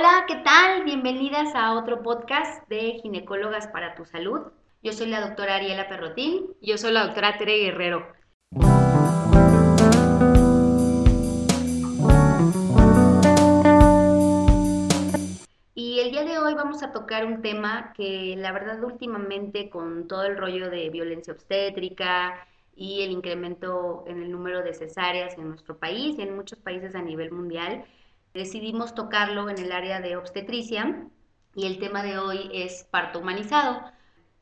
Hola, ¿qué tal? Bienvenidas a otro podcast de Ginecólogas para tu Salud. Yo soy la doctora Ariela Perrotín. Yo soy la doctora Tere Guerrero. Y el día de hoy vamos a tocar un tema que la verdad últimamente con todo el rollo de violencia obstétrica y el incremento en el número de cesáreas en nuestro país y en muchos países a nivel mundial, decidimos tocarlo en el área de obstetricia y el tema de hoy es parto humanizado.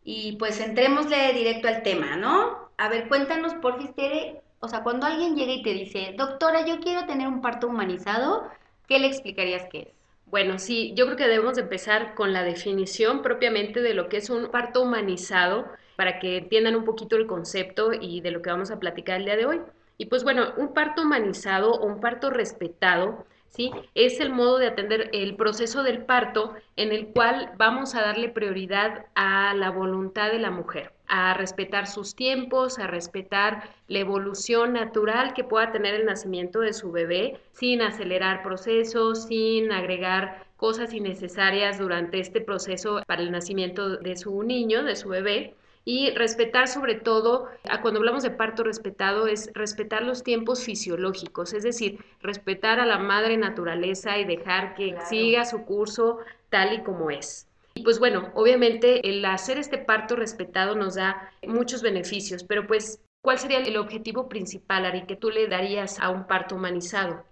Y pues entrémosle directo al tema, ¿no? A ver, cuéntanos, por Tere, o sea, cuando alguien llega y te dice, doctora, yo quiero tener un parto humanizado, ¿qué le explicarías qué es? Bueno, sí, yo creo que debemos empezar con la definición propiamente de lo que es un parto humanizado para que entiendan un poquito el concepto y de lo que vamos a platicar el día de hoy. Y pues bueno, un parto humanizado o un parto respetado ¿sí? Es el modo de atender el proceso del parto en el cual vamos a darle prioridad a la voluntad de la mujer, a respetar sus tiempos, a respetar la evolución natural que pueda tener el nacimiento de su bebé, sin acelerar procesos, sin agregar cosas innecesarias durante este proceso para el nacimiento de su niño, de su bebé y respetar sobre todo, cuando hablamos de parto respetado, es respetar los tiempos fisiológicos, es decir, respetar a la madre naturaleza y dejar que siga su curso tal y como es. Y pues bueno, obviamente el hacer este parto respetado nos da muchos beneficios, pero pues, ¿cuál sería el objetivo principal, Ari, que tú le darías a un parto humanizado?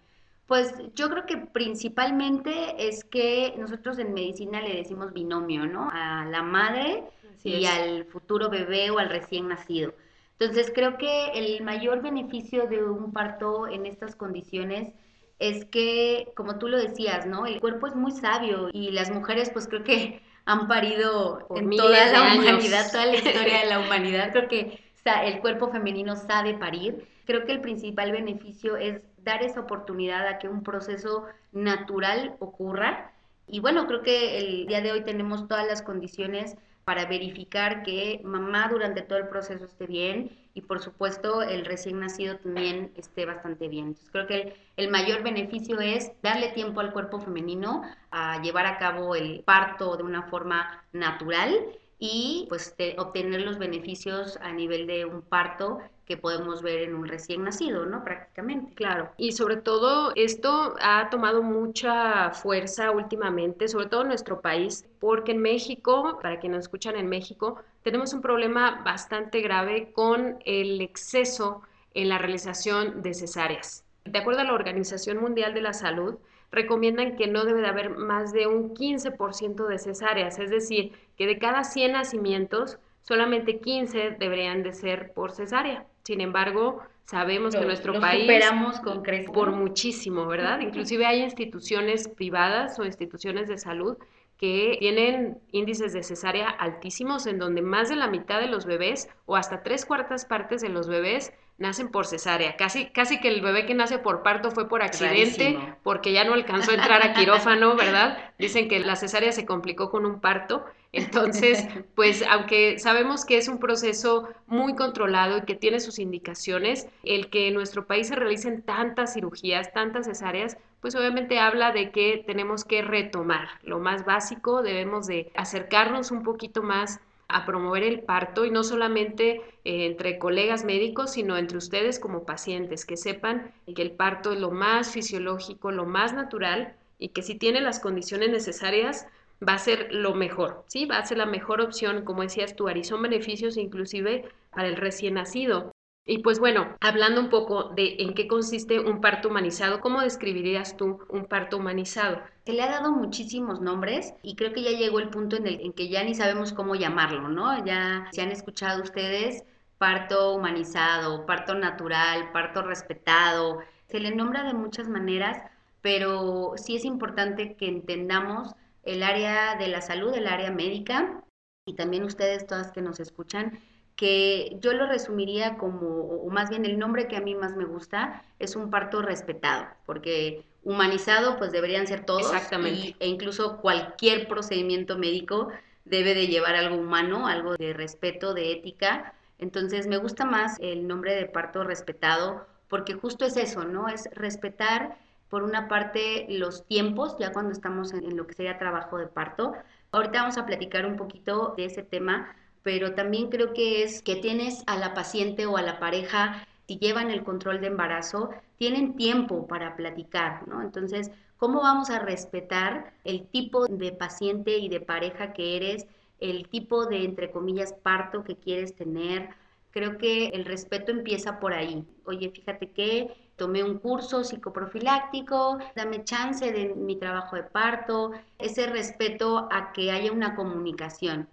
Pues yo creo que principalmente es que nosotros en medicina le decimos binomio, ¿no? A la madre y al futuro bebé o al recién nacido. Entonces creo que el mayor beneficio de un parto en estas condiciones es que, como tú lo decías, ¿no? El cuerpo es muy sabio y las mujeres pues creo que han parido en toda la humanidad, toda la historia de la humanidad. Creo que el cuerpo femenino sabe parir. Creo que el principal beneficio es dar esa oportunidad a que un proceso natural ocurra. Y bueno, creo que el día de hoy tenemos todas las condiciones para verificar que mamá durante todo el proceso esté bien y por supuesto el recién nacido también esté bastante bien. Entonces creo que el, mayor beneficio es darle tiempo al cuerpo femenino a llevar a cabo el parto de una forma natural y pues obtener los beneficios a nivel de un parto que podemos ver en un recién nacido, ¿no? Prácticamente. Claro. Y sobre todo esto ha tomado mucha fuerza últimamente, sobre todo en nuestro país, porque en México, para quienes nos escuchan en México, tenemos un problema bastante grave con el exceso en la realización de cesáreas. De acuerdo a la Organización Mundial de la Salud, recomiendan que no debe de haber más de un 15% de cesáreas, es decir, que de cada 100 nacimientos, solamente 15 deberían de ser por cesárea. Sin embargo, sabemos que nuestro país superamos con por muchísimo, ¿verdad? Inclusive hay instituciones privadas o instituciones de salud que tienen índices de cesárea altísimos en donde más de la mitad de los bebés o hasta tres cuartas partes de los bebés nacen por cesárea. Casi, casi que el bebé que nace por parto fue por accidente, porque ya no alcanzó a entrar a quirófano, ¿verdad? Dicen que la cesárea se complicó con un parto. Entonces, pues aunque sabemos que es un proceso muy controlado y que tiene sus indicaciones, el que en nuestro país se realicen tantas cirugías, tantas cesáreas, pues obviamente habla de que tenemos que retomar lo más básico, debemos de acercarnos un poquito más a promover el parto y no solamente eh, entre colegas médicos, sino entre ustedes como pacientes, que sepan que el parto es lo más fisiológico, lo más natural y que si tiene las condiciones necesarias va a ser lo mejor, ¿sí? Va a ser la mejor opción, como decías tú, Ari, son beneficios inclusive para el recién nacido. Y pues bueno, hablando un poco de en qué consiste un parto humanizado, ¿cómo describirías tú un parto humanizado? Se le ha dado muchísimos nombres y creo que ya llegó el punto en el en que ya ni sabemos cómo llamarlo, ¿no? Ya se han escuchado ustedes parto humanizado, parto natural, parto respetado, se le nombra de muchas maneras, pero sí es importante que entendamos el área de la salud, el área médica y también ustedes todas que nos escuchan, que yo lo resumiría como, o más bien el nombre que a mí más me gusta, es un parto respetado, porque humanizado pues deberían ser todos. Exactamente. e incluso cualquier procedimiento médico debe de llevar algo humano, algo de respeto, de ética. Entonces me gusta más el nombre de parto respetado porque justo es eso, ¿no? Es respetar por una parte los tiempos, ya cuando estamos en, lo que sería trabajo de parto. Ahorita vamos a platicar un poquito de ese tema, pero también creo que es que tienes a la paciente o a la pareja, si llevan el control de embarazo, tienen tiempo para platicar, ¿no? Entonces, ¿cómo vamos a respetar el tipo de paciente y de pareja que eres, el tipo de, entre comillas, parto que quieres tener? Creo que el respeto empieza por ahí. Oye, fíjate que tomé un curso psicoprofiláctico, dame chance de mi trabajo de parto, ese respeto a que haya una comunicación.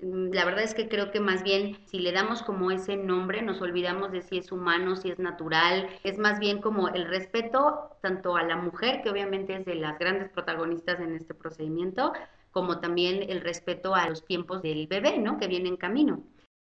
Mm, la verdad es que creo que más bien si le damos como ese nombre nos olvidamos de si es humano, si es natural, es más bien como el respeto tanto a la mujer, que obviamente es de las grandes protagonistas en este procedimiento, como también el respeto a los tiempos del bebé, ¿no? Que viene en camino.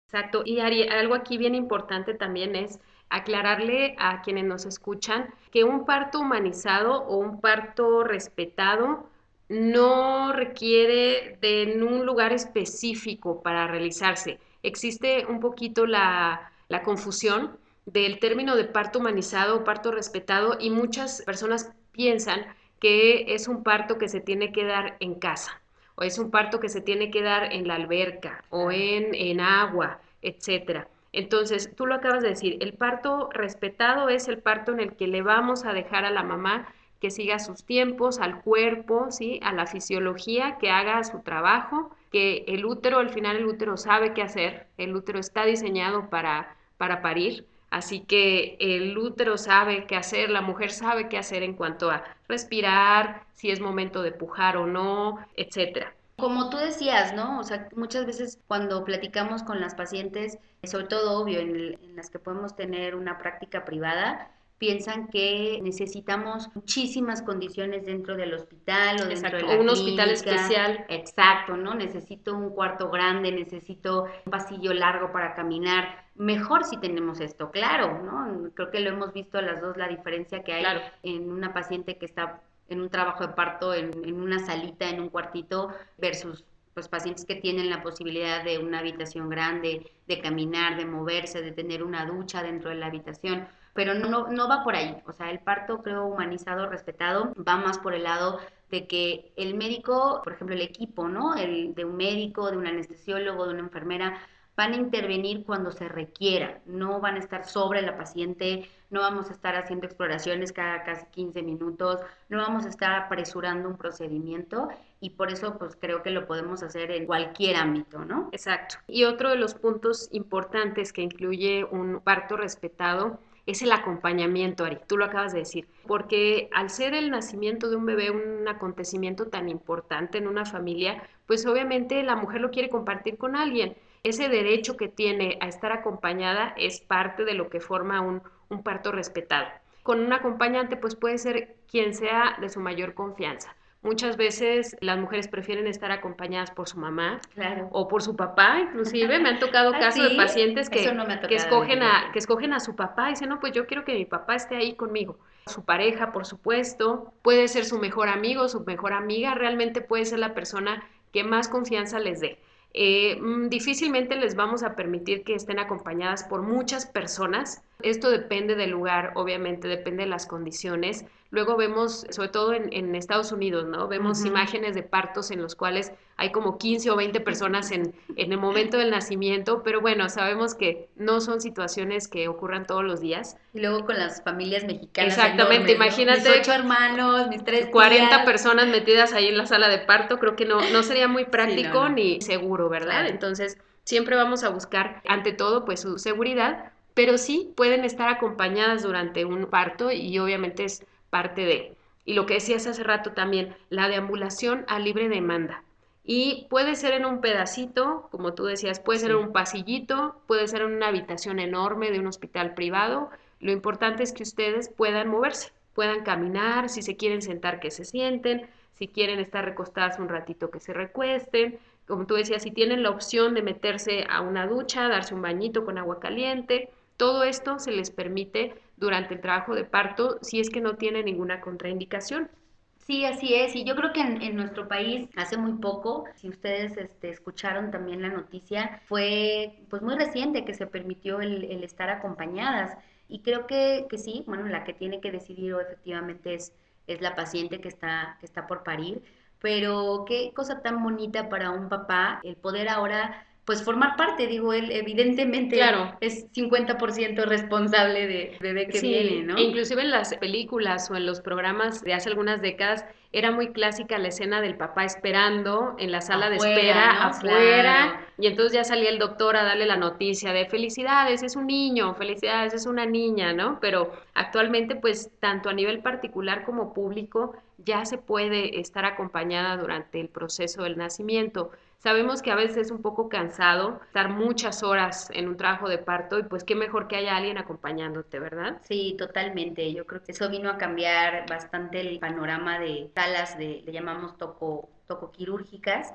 Exacto. Y algo aquí bien importante también es aclararle a quienes nos escuchan que un parto humanizado o un parto respetado no requiere de un lugar específico para realizarse. Existe un poquito la, la confusión del término de parto humanizado o parto respetado y muchas personas piensan que es un parto que se tiene que dar en casa o es un parto que se tiene que dar en la alberca o en, en agua, etcétera. Entonces, tú lo acabas de decir, el parto respetado es el parto en el que le vamos a dejar a la mamá que siga sus tiempos, al cuerpo, ¿sí? a la fisiología, que haga su trabajo, que el útero, al final el útero sabe qué hacer, el útero está diseñado para, para parir, así que el útero sabe qué hacer, la mujer sabe qué hacer en cuanto a respirar, si es momento de pujar o no, etcétera. Como tú decías, ¿no? O sea, muchas veces cuando platicamos con las pacientes, sobre todo obvio, en, las que podemos tener una práctica privada, piensan que necesitamos muchísimas condiciones dentro del hospital o dentro de la un hospital especial. Exacto, ¿no? Necesito un cuarto grande, necesito un pasillo largo para caminar. Mejor si tenemos esto, claro, ¿no? Creo que lo hemos visto a las dos la diferencia que hay en una paciente que está en un trabajo de parto, en, una salita, en un cuartito, versus los pacientes que tienen la posibilidad de una habitación grande, de caminar, de moverse, de tener una ducha dentro de la habitación. Pero no, no va por ahí. O sea, el parto, creo, humanizado, respetado, va más por el lado de que el médico, por ejemplo, el equipo, ¿no? El de un médico, de un anestesiólogo, de una enfermera, van a intervenir cuando se requiera, no van a estar sobre la paciente, no vamos a estar haciendo exploraciones cada casi 15 minutos, no vamos a estar apresurando un procedimiento y por eso pues creo que lo podemos hacer en cualquier ámbito, ¿no? Exacto. Y otro de los puntos importantes que incluye un parto respetado es el acompañamiento, Ari, tú lo acabas de decir, porque al ser el nacimiento de un bebé un acontecimiento tan importante en una familia, pues obviamente la mujer lo quiere compartir con alguien ese derecho que tiene a estar acompañada es parte de lo que forma un, parto respetado. Con un acompañante, pues puede ser quien sea de su mayor confianza. Muchas veces las mujeres prefieren estar acompañadas por su mamá o por su papá, inclusive me han tocado ah, casos de pacientes que, que, escogen a, que escogen a su papá y dicen, no, pues yo quiero que mi papá esté ahí conmigo. Su pareja, por supuesto, puede ser su mejor amigo, su mejor amiga, realmente puede ser la persona que más confianza les dé. Eh, mm, difícilmente les vamos a permitir que estén acompañadas por muchas personas. Esto depende del lugar, obviamente, depende de las condiciones. Luego vemos, sobre todo en, Estados Unidos, ¿no? Vemos imágenes de partos en los cuales hay como 15 o 20 personas en, en, el momento del nacimiento, pero bueno, sabemos que no son situaciones que ocurran todos los días. Y luego con las familias mexicanas. Exactamente, imagínate. Mis ocho hermanos, mis tres 40 personas metidas ahí en la sala de parto, creo que no, no sería muy práctico ni seguro, ¿verdad? Entonces, siempre vamos a buscar, ante todo, pues su seguridad, pero sí pueden estar acompañadas durante un parto y obviamente es parte de. Y lo que decías hace rato también, la deambulación a libre demanda. Y puede ser en un pedacito, como tú decías, puede ser en un pasillito, puede ser en una habitación enorme de un hospital privado. Lo importante es que ustedes puedan moverse, puedan caminar, si se quieren sentar, que se sienten, si quieren estar recostadas un ratito, que se recuesten. Como tú decías, si tienen la opción de meterse a una ducha, darse un bañito con agua caliente, todo esto se les permite durante el trabajo de parto si es que no tiene ninguna contraindicación. Sí, así es. Y yo creo que en, nuestro país hace muy poco, si ustedes este, escucharon también la noticia, fue pues muy reciente que se permitió el, estar acompañadas. Y creo que, que, sí, bueno, la que tiene que decidir efectivamente es, es la paciente que está, que está por parir. Pero qué cosa tan bonita para un papá el poder ahora pues formar parte, digo, él evidentemente claro. es 50% responsable de bebé que viene, ¿no? E inclusive en las películas o en los programas de hace algunas décadas era muy clásica la escena del papá esperando en la sala de espera afuera y entonces ya salía el doctor a darle la noticia de felicidades, es un niño, felicidades, es una niña, ¿no? Pero actualmente pues tanto a nivel particular como público ya se puede estar acompañada durante el proceso del nacimiento. Sabemos que a veces es un poco cansado estar muchas horas en un trabajo de parto y pues qué mejor que haya alguien acompañándote, ¿verdad? Sí, totalmente. Yo creo que eso vino a cambiar bastante el panorama de salas de, le llamamos toco, tocoquirúrgicas,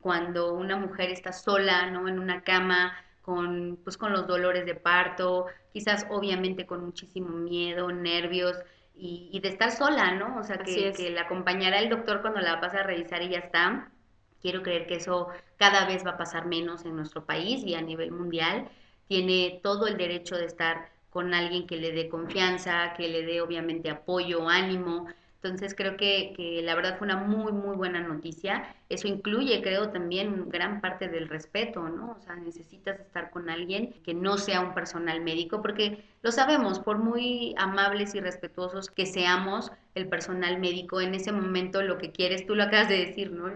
cuando una mujer está sola, ¿no? En una cama, con, pues, con los dolores de parto, quizás obviamente con muchísimo miedo, nervios, y, de estar sola, ¿no? O sea, que, que la acompañará el doctor cuando la va a revisar y ya está Quiero creer que eso cada vez va a pasar menos en nuestro país y a nivel mundial. Tiene todo el derecho de estar con alguien que le dé confianza, que le dé obviamente apoyo, ánimo. Entonces creo que, que, la verdad fue una muy, muy buena noticia. Eso incluye, creo, también gran parte del respeto, ¿no? O sea, necesitas estar con alguien que no sea un personal médico, porque lo sabemos, por muy amables y respetuosos que seamos, el personal médico en ese momento lo que quieres, tú lo acabas de decir, ¿no?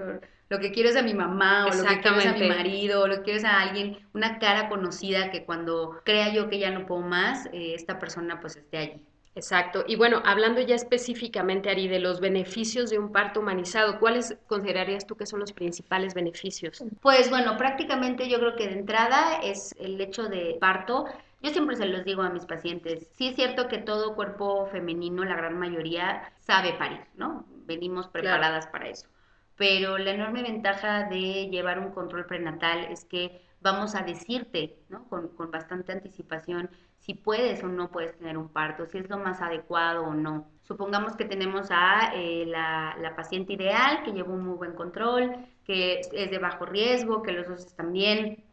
lo que quiero es a mi mamá o lo que quiero es a mi marido o lo que quiero es a alguien, una cara conocida que cuando crea yo que ya no puedo más, eh, esta persona pues esté allí. Exacto. Y bueno, hablando ya específicamente, Ari, de los beneficios de un parto humanizado, ¿cuáles considerarías tú que son los principales beneficios? Pues bueno, prácticamente yo creo que de entrada es el hecho de parto. Yo siempre se los digo a mis pacientes, sí es cierto que todo cuerpo femenino, la gran mayoría, sabe parir, ¿no? Venimos preparadas para eso pero la enorme ventaja de llevar un control prenatal es que vamos a decirte ¿no? con, bastante anticipación si puedes o no puedes tener un parto, si es lo más adecuado o no. Supongamos que tenemos a eh, la, la, paciente ideal que lleva un muy buen control, que es de bajo riesgo, que los dos están bien.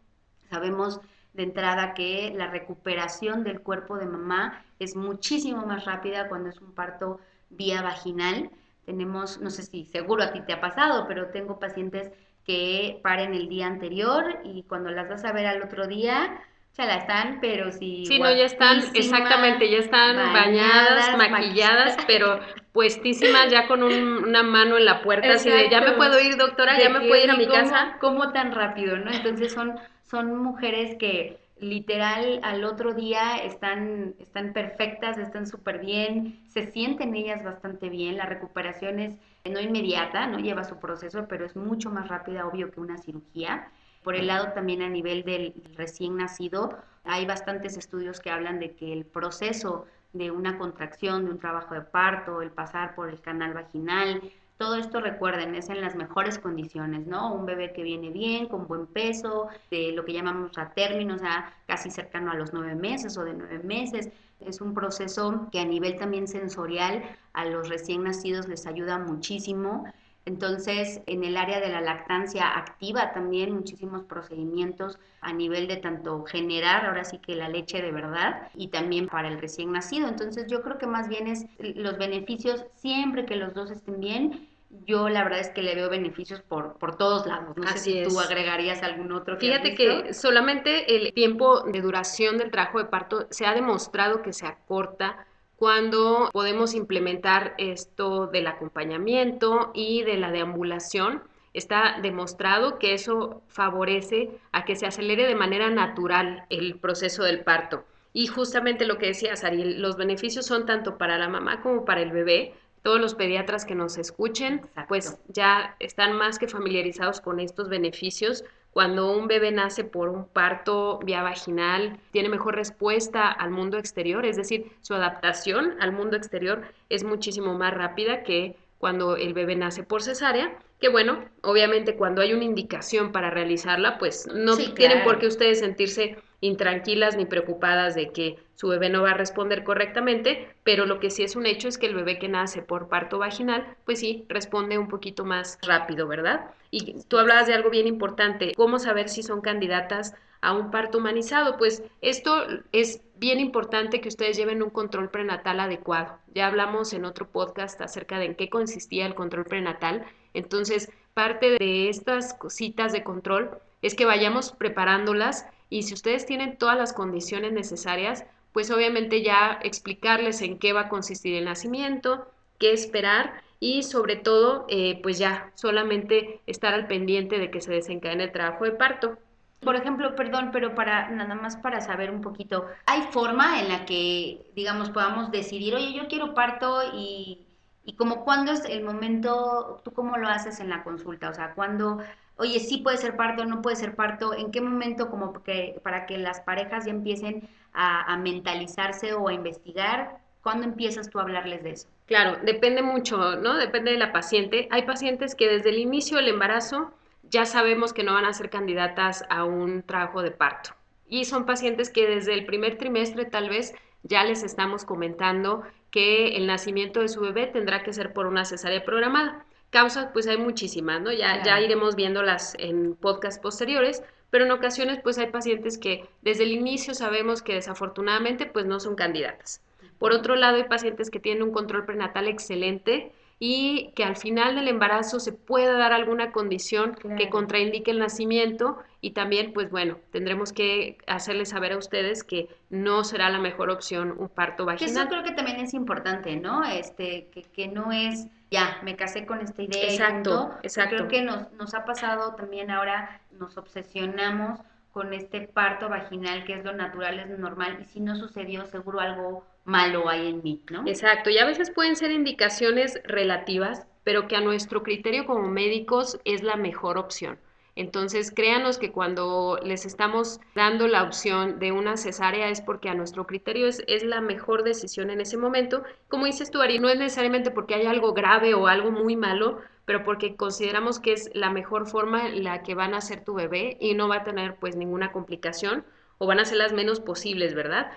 Sabemos de entrada que la recuperación del cuerpo de mamá es muchísimo más rápida cuando es un parto vía vaginal tenemos, no sé si seguro a ti te ha pasado, pero tengo pacientes que paren el día anterior y cuando las vas a ver al otro día, ya la están, pero sí. Sí, no, ya están, exactamente, ya están bañadas, maquilladas, pero puestísimas ya con una mano en la puerta, así de, ya me puedo ir, doctora, ya me puedo ir a mi casa. ¿Cómo tan rápido, no? Entonces son, son mujeres que literal al otro día están, están perfectas, están súper bien, se sienten ellas bastante bien, la recuperación es no inmediata, no lleva su proceso, pero es mucho más rápida, obvio, que una cirugía. Por el lado también a nivel del recién nacido, hay bastantes estudios que hablan de que el proceso de una contracción, de un trabajo de parto, el pasar por el canal vaginal, todo esto recuerden, es en las mejores condiciones, ¿no? Un bebé que viene bien, con buen peso, de lo que llamamos a término, o sea, casi cercano a los nueve meses o de nueve meses. Es un proceso que a nivel también sensorial a los recién nacidos les ayuda muchísimo. Entonces, en el área de la lactancia activa también muchísimos procedimientos a nivel de tanto generar ahora sí que la leche de verdad y también para el recién nacido. Entonces, yo creo que más bien es los beneficios siempre que los dos estén bien yo la verdad es que le veo beneficios por, por todos lados. No sé si tú agregarías algún otro. Fíjate que solamente el tiempo de duración del trabajo de parto se ha demostrado que se acorta cuando podemos implementar esto del acompañamiento y de la deambulación. Está demostrado que eso favorece a que se acelere de manera natural el proceso del parto. Y justamente lo que decías, Ariel, los beneficios son tanto para la mamá como para el bebé, todos los pediatras que nos escuchen, pues ya están más que familiarizados con estos beneficios. Cuando un bebé nace por un parto vía vaginal, tiene mejor respuesta al mundo exterior, es decir, su adaptación al mundo exterior es muchísimo más rápida que cuando el bebé nace por cesárea, que bueno, obviamente cuando hay una indicación para realizarla, pues no tienen por qué ustedes sentirse intranquilas ni preocupadas de que su bebé no va a responder correctamente, pero lo que sí es un hecho es que el bebé que nace por parto vaginal, pues sí, responde un poquito más rápido, ¿verdad? Y tú hablabas de algo bien importante, cómo saber si son candidatas a un parto humanizado. Pues esto es bien importante que ustedes lleven un control prenatal adecuado. Ya hablamos en otro podcast acerca de en qué consistía el control prenatal. Entonces, parte de estas cositas de control es que vayamos preparándolas y si ustedes tienen todas las condiciones necesarias, pues obviamente ya explicarles en qué va a consistir el nacimiento, qué esperar y sobre todo, eh, pues ya solamente estar al pendiente de que se desencadene el trabajo de parto. Por ejemplo, perdón, pero para nada más para saber un poquito, ¿hay forma en la que, digamos, podamos decidir, oye, yo quiero parto y, y como cuándo es el momento, tú cómo lo haces en la consulta? O sea, cuándo, oye, sí puede ser parto, no puede ser parto, ¿en qué momento como que para que las parejas ya empiecen a, mentalizarse o a investigar? ¿Cuándo empiezas tú a hablarles de eso? Claro, depende mucho, ¿no? Depende de la paciente. Hay pacientes que desde el inicio del embarazo ya sabemos que no van a ser candidatas a un trabajo de parto. Y son pacientes que desde el primer trimestre tal vez ya les estamos comentando que el nacimiento de su bebé tendrá que ser por una cesárea programada. Causas, pues hay muchísimas, ¿no? Ya, ya iremos viéndolas en podcast posteriores, pero en ocasiones pues hay pacientes que desde el inicio sabemos que desafortunadamente pues no son candidatas. Por otro lado, hay pacientes que tienen un control prenatal excelente, y que al final del embarazo se pueda dar alguna condición que contraindique el nacimiento y también, pues bueno, tendremos que hacerles saber a ustedes que no será la mejor opción un parto vaginal. eso creo que también es importante, ¿no? Este, que, que no es, ya, me casé con esta idea. Exacto, exacto. Creo que nos, nos ha pasado también ahora, nos obsesionamos con este parto vaginal, que es lo natural, es lo normal, y si no sucedió, seguro algo malo hay en mí, ¿no? Exacto, y a veces pueden ser indicaciones relativas, pero que a nuestro criterio como médicos es la mejor opción. Entonces, créanos que cuando les estamos dando la opción de una cesárea es porque a nuestro criterio es, la mejor decisión en ese momento. Como dices tú, Ari, no es necesariamente porque hay algo grave o algo muy malo, pero porque consideramos que es la mejor forma la que van a ser tu bebé y no va a tener pues ninguna complicación o van a ser las menos posibles, ¿verdad?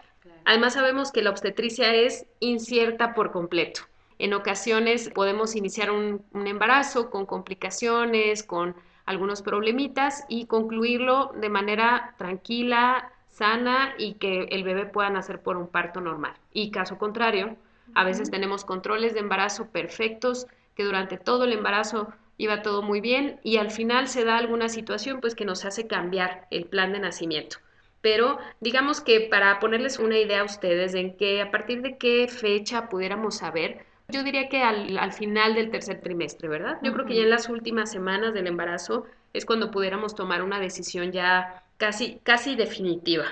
Además sabemos que la obstetricia es incierta por completo. En ocasiones podemos iniciar un, embarazo con complicaciones, con algunos problemitas y concluirlo de manera tranquila, sana y que el bebé pueda nacer por un parto normal. Y caso contrario, a veces tenemos controles de embarazo perfectos, que durante todo el embarazo iba todo muy bien y al final se da alguna situación pues que nos hace cambiar el plan de nacimiento pero digamos que para ponerles una idea a ustedes en que a partir de qué fecha pudiéramos saber, yo diría que al, final del tercer trimestre, ¿verdad? Yo creo que ya en las últimas semanas del embarazo es cuando pudiéramos tomar una decisión ya casi, casi definitiva.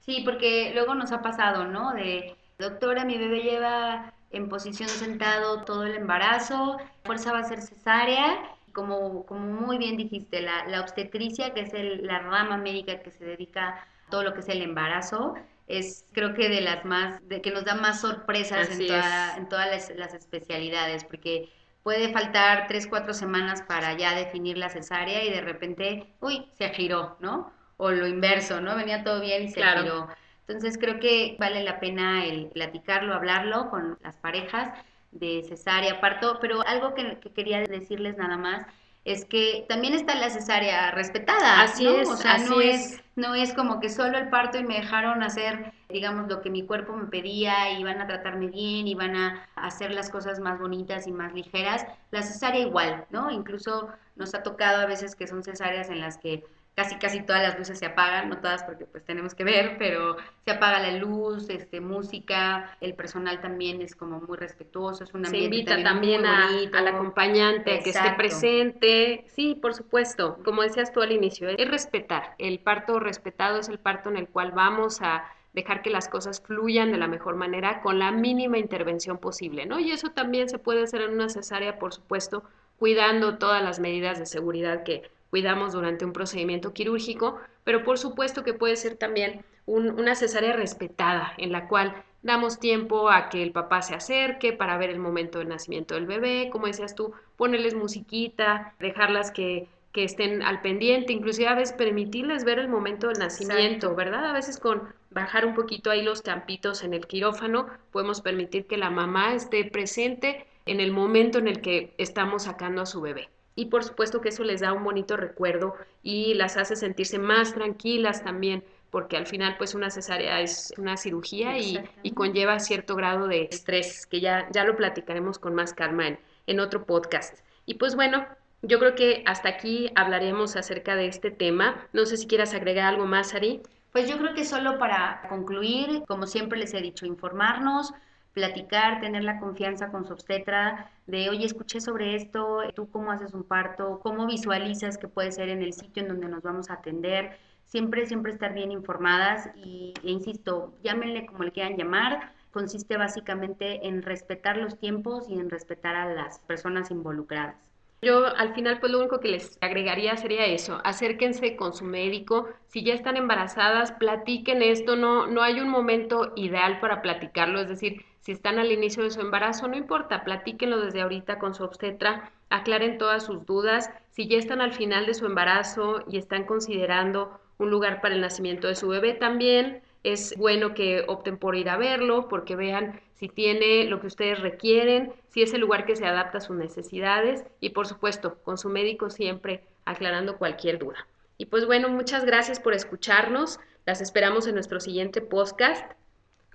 Sí, porque luego nos ha pasado, ¿no? De, doctora, mi bebé lleva en posición sentado todo el embarazo, fuerza va a ser cesárea como, como muy bien dijiste, la, la obstetricia, que es la rama médica que se dedica todo lo que es el embarazo, es creo que de las más, de que nos da más sorpresas en, en, todas las, especialidades, porque puede faltar tres, cuatro semanas para ya definir la cesárea y de repente, uy, se giró, ¿no? O lo inverso, ¿no? Venía todo bien y se giró. Entonces creo que vale la pena el platicarlo, hablarlo con las parejas de cesárea, parto, pero algo que quería decirles nada más es que también está la cesárea respetada. Así es, o sea, no es. no es como que solo el parto y me dejaron hacer, digamos, lo que mi cuerpo me pedía y van a tratarme bien y van a hacer las cosas más bonitas y más ligeras. La cesárea igual, ¿no? Incluso nos ha tocado a veces que son cesáreas en las que casi casi todas las luces se apagan, no todas porque pues tenemos que ver, pero se apaga la luz, este música, el personal también es como muy respetuoso, es una Se invita también, a, al acompañante a que esté presente. Sí, por supuesto, como decías tú al inicio, es respetar. El parto respetado es el parto en el cual vamos a dejar que las cosas fluyan de la mejor manera con la mínima intervención posible, ¿no? Y eso también se puede hacer en una cesárea, por supuesto, cuidando todas las medidas de seguridad que cuidamos durante un procedimiento quirúrgico, pero por supuesto que puede ser también una cesárea respetada, en la cual damos tiempo a que el papá se acerque para ver el momento del nacimiento del bebé, como decías tú, ponerles musiquita, dejarlas que que estén al pendiente, inclusive a veces permitirles ver el momento del nacimiento, ¿verdad? A veces con bajar un poquito ahí los campitos en el quirófano, podemos permitir que la mamá esté presente en el momento en el que estamos sacando a su bebé. Y por supuesto que eso les da un bonito recuerdo y las hace sentirse más tranquilas también, porque al final pues una cesárea es una cirugía y, conlleva cierto grado de estrés, que ya, ya lo platicaremos con más calma en, en otro podcast. Y pues bueno, yo creo que hasta aquí hablaremos acerca de este tema. No sé si quieras agregar algo más, Ari. Pues yo creo que solo para concluir, como siempre les he dicho, informarnos, platicar, tener la confianza con su obstetra de, oye, escuché sobre esto, tú cómo haces un parto, cómo visualizas que puede ser en el sitio en donde nos vamos a atender. Siempre, siempre estar bien informadas y, e insisto, llámenle como le quieran llamar, consiste básicamente en respetar los tiempos y en respetar a las personas involucradas. Yo al final pues lo único que les agregaría sería eso, acérquense con su médico, si ya están embarazadas, platiquen esto, no, no hay un momento ideal para platicarlo, es decir, si están al inicio de su embarazo, no importa, platíquenlo desde ahorita con su obstetra, aclaren todas sus dudas, si ya están al final de su embarazo y están considerando un lugar para el nacimiento de su bebé también, es bueno que opten por ir a verlo porque vean si tiene lo que ustedes requieren, si es el lugar que se adapta a sus necesidades y por supuesto con su médico siempre aclarando cualquier duda. Y pues bueno, muchas gracias por escucharnos. Las esperamos en nuestro siguiente podcast.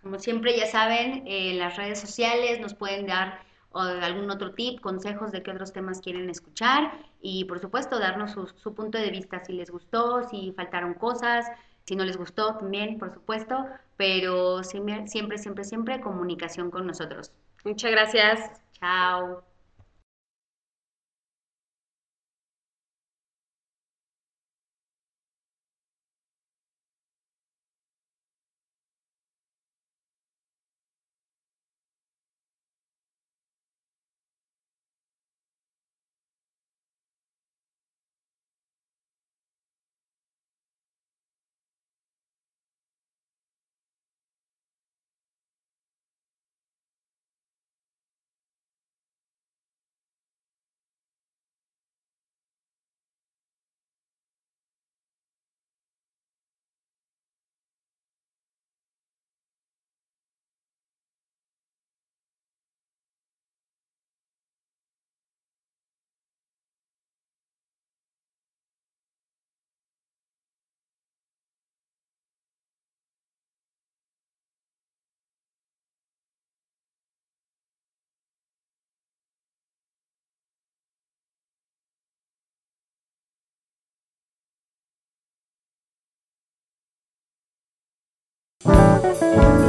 Como siempre ya saben, en las redes sociales nos pueden dar algún otro tip, consejos de qué otros temas quieren escuchar y por supuesto darnos su punto de vista si les gustó, si faltaron cosas, si no les gustó también, por supuesto, pero siempre, siempre, siempre, siempre comunicación con nosotros. Muchas gracias. Chao. Música